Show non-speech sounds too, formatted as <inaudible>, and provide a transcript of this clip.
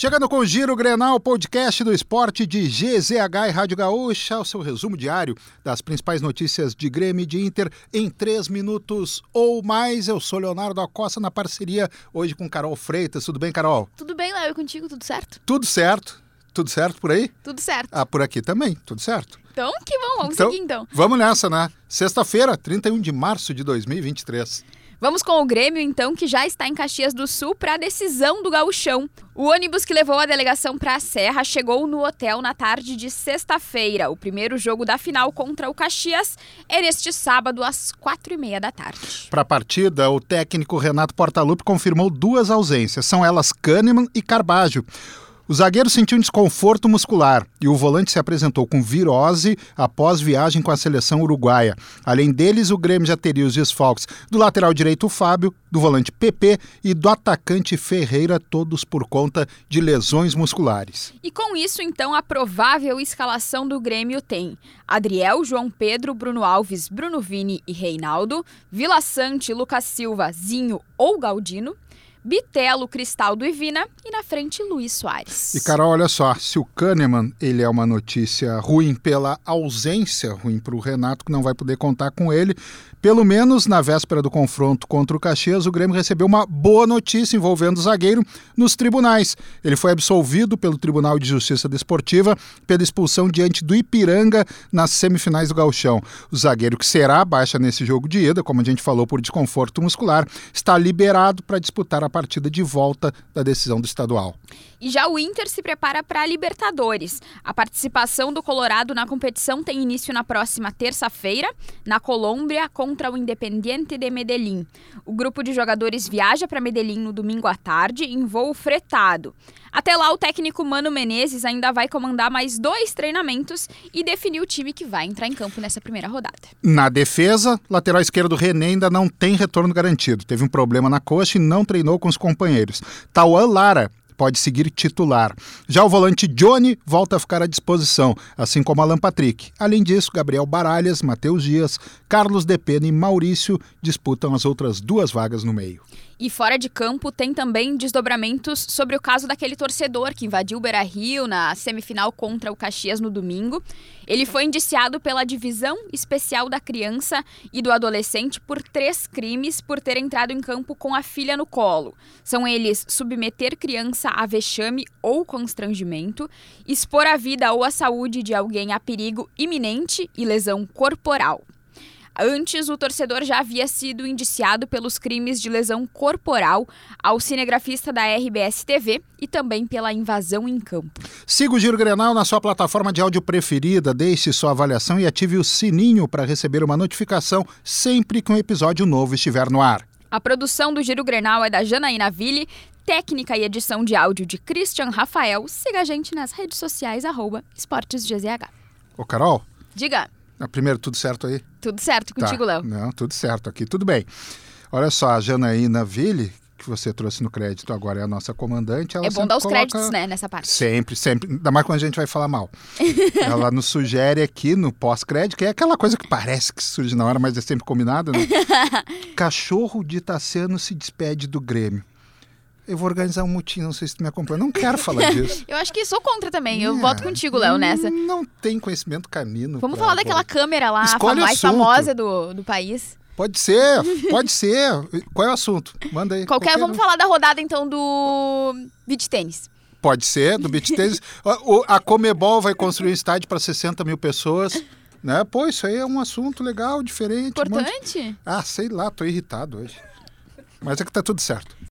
Chegando com o Giro Grenal, podcast do esporte de GZH e Rádio Gaúcha, o seu resumo diário das principais notícias de Grêmio e de Inter em três minutos ou mais. Eu sou Leonardo Acosta na parceria hoje com Carol Freitas. Tudo bem, Carol? Tudo bem, Léo, e contigo, tudo certo? Tudo certo. Tudo certo por aí? Tudo certo. Ah, por aqui também, tudo certo. Então, que bom, vamos seguir então. Vamos nessa, né? Sexta-feira, 31 de março de 2023. Vamos com o Grêmio, então, que já está em Caxias do Sul para a decisão do gauchão. O ônibus que levou a delegação para a Serra chegou no hotel na tarde de sexta-feira. O primeiro jogo da final contra o Caxias é neste sábado, às quatro e meia da tarde. Para a partida, o técnico Renato Portaluppi confirmou duas ausências. São elas Kahneman e Carbajo. O zagueiro sentiu um desconforto muscular e o volante se apresentou com virose após viagem com a seleção uruguaia. Além deles, o Grêmio já teria os desfalques do lateral direito Fábio, do volante PP e do atacante Ferreira, todos por conta de lesões musculares. E com isso, então, a provável escalação do Grêmio tem Adriel, João Pedro, Bruno Alves, Bruno Vini e Reinaldo, Vila Sante, Lucas Silva, Zinho ou Galdino. Bitelo, Cristaldo e Vina e na frente Luiz Soares. E Carol, olha só, se o Kahneman ele é uma notícia ruim pela ausência, ruim para o Renato que não vai poder contar com ele, pelo menos na véspera do confronto contra o Caxias, o Grêmio recebeu uma boa notícia envolvendo o zagueiro nos tribunais. Ele foi absolvido pelo Tribunal de Justiça Desportiva pela expulsão diante do Ipiranga nas semifinais do Gauchão. O zagueiro que será baixa nesse jogo de ida, como a gente falou por desconforto muscular, está liberado para disputar a partida de volta da decisão do estadual. E já o Inter se prepara para a Libertadores. A participação do Colorado na competição tem início na próxima terça-feira, na Colômbia, contra o Independiente de Medellín. O grupo de jogadores viaja para Medellín no domingo à tarde em voo fretado. Até lá, o técnico Mano Menezes ainda vai comandar mais dois treinamentos e definir o time que vai entrar em campo nessa primeira rodada. Na defesa, lateral esquerdo René ainda não tem retorno garantido. Teve um problema na coxa e não treinou com os companheiros. Tauan Lara pode seguir titular. Já o volante Johnny volta a ficar à disposição, assim como Alan Patrick. Além disso, Gabriel Baralhas, Matheus Dias, Carlos Depena e Maurício disputam as outras duas vagas no meio. E fora de campo tem também desdobramentos sobre o caso daquele torcedor que invadiu o Beira-Rio na semifinal contra o Caxias no domingo. Ele foi indiciado pela Divisão Especial da Criança e do Adolescente por três crimes por ter entrado em campo com a filha no colo. São eles submeter criança a vexame ou constrangimento, expor a vida ou a saúde de alguém a perigo iminente e lesão corporal. Antes, o torcedor já havia sido indiciado pelos crimes de lesão corporal ao cinegrafista da RBS TV e também pela invasão em campo. Siga o Giro Grenal na sua plataforma de áudio preferida, deixe sua avaliação e ative o sininho para receber uma notificação sempre que um episódio novo estiver no ar. A produção do Giro Grenal é da Janaína Ville, técnica e edição de áudio de Christian Rafael. Siga a gente nas redes sociais, arroba EsportesGZH. Ô, Carol. Diga. Ah, primeiro, tudo certo aí? Tudo certo contigo, tá. Léo? Não, tudo certo aqui, tudo bem. Olha só, a Janaína Ville, que você trouxe no crédito agora, é a nossa comandante. é bom dar os coloca... créditos, né, nessa parte. Sempre, sempre. Ainda mais quando a gente vai falar mal. <laughs> ela nos sugere aqui no pós-crédito, que é aquela coisa que parece que surge na hora, mas é sempre combinado, né? <laughs> Cachorro de Tassiano se despede do Grêmio eu vou organizar um mutim, não sei se tu me acompanha. Não quero falar <laughs> disso. eu acho que sou contra também. Eu é, voto contigo, Léo, nessa. Não tem conhecimento canino. Vamos falar daquela câmera lá, a mais assunto. famosa do, do país. Pode ser, pode ser. Qual é o assunto? Manda aí. Qualquer, qualquer vamos falar da rodada então do beach tênis. Pode ser, do beach tênis. <laughs> a Comebol vai construir um estádio para 60 mil pessoas. Né? Pô, isso aí é um assunto legal, diferente. Importante? Um monte... Ah, sei lá, tô irritado hoje. Mas é que tá tudo certo.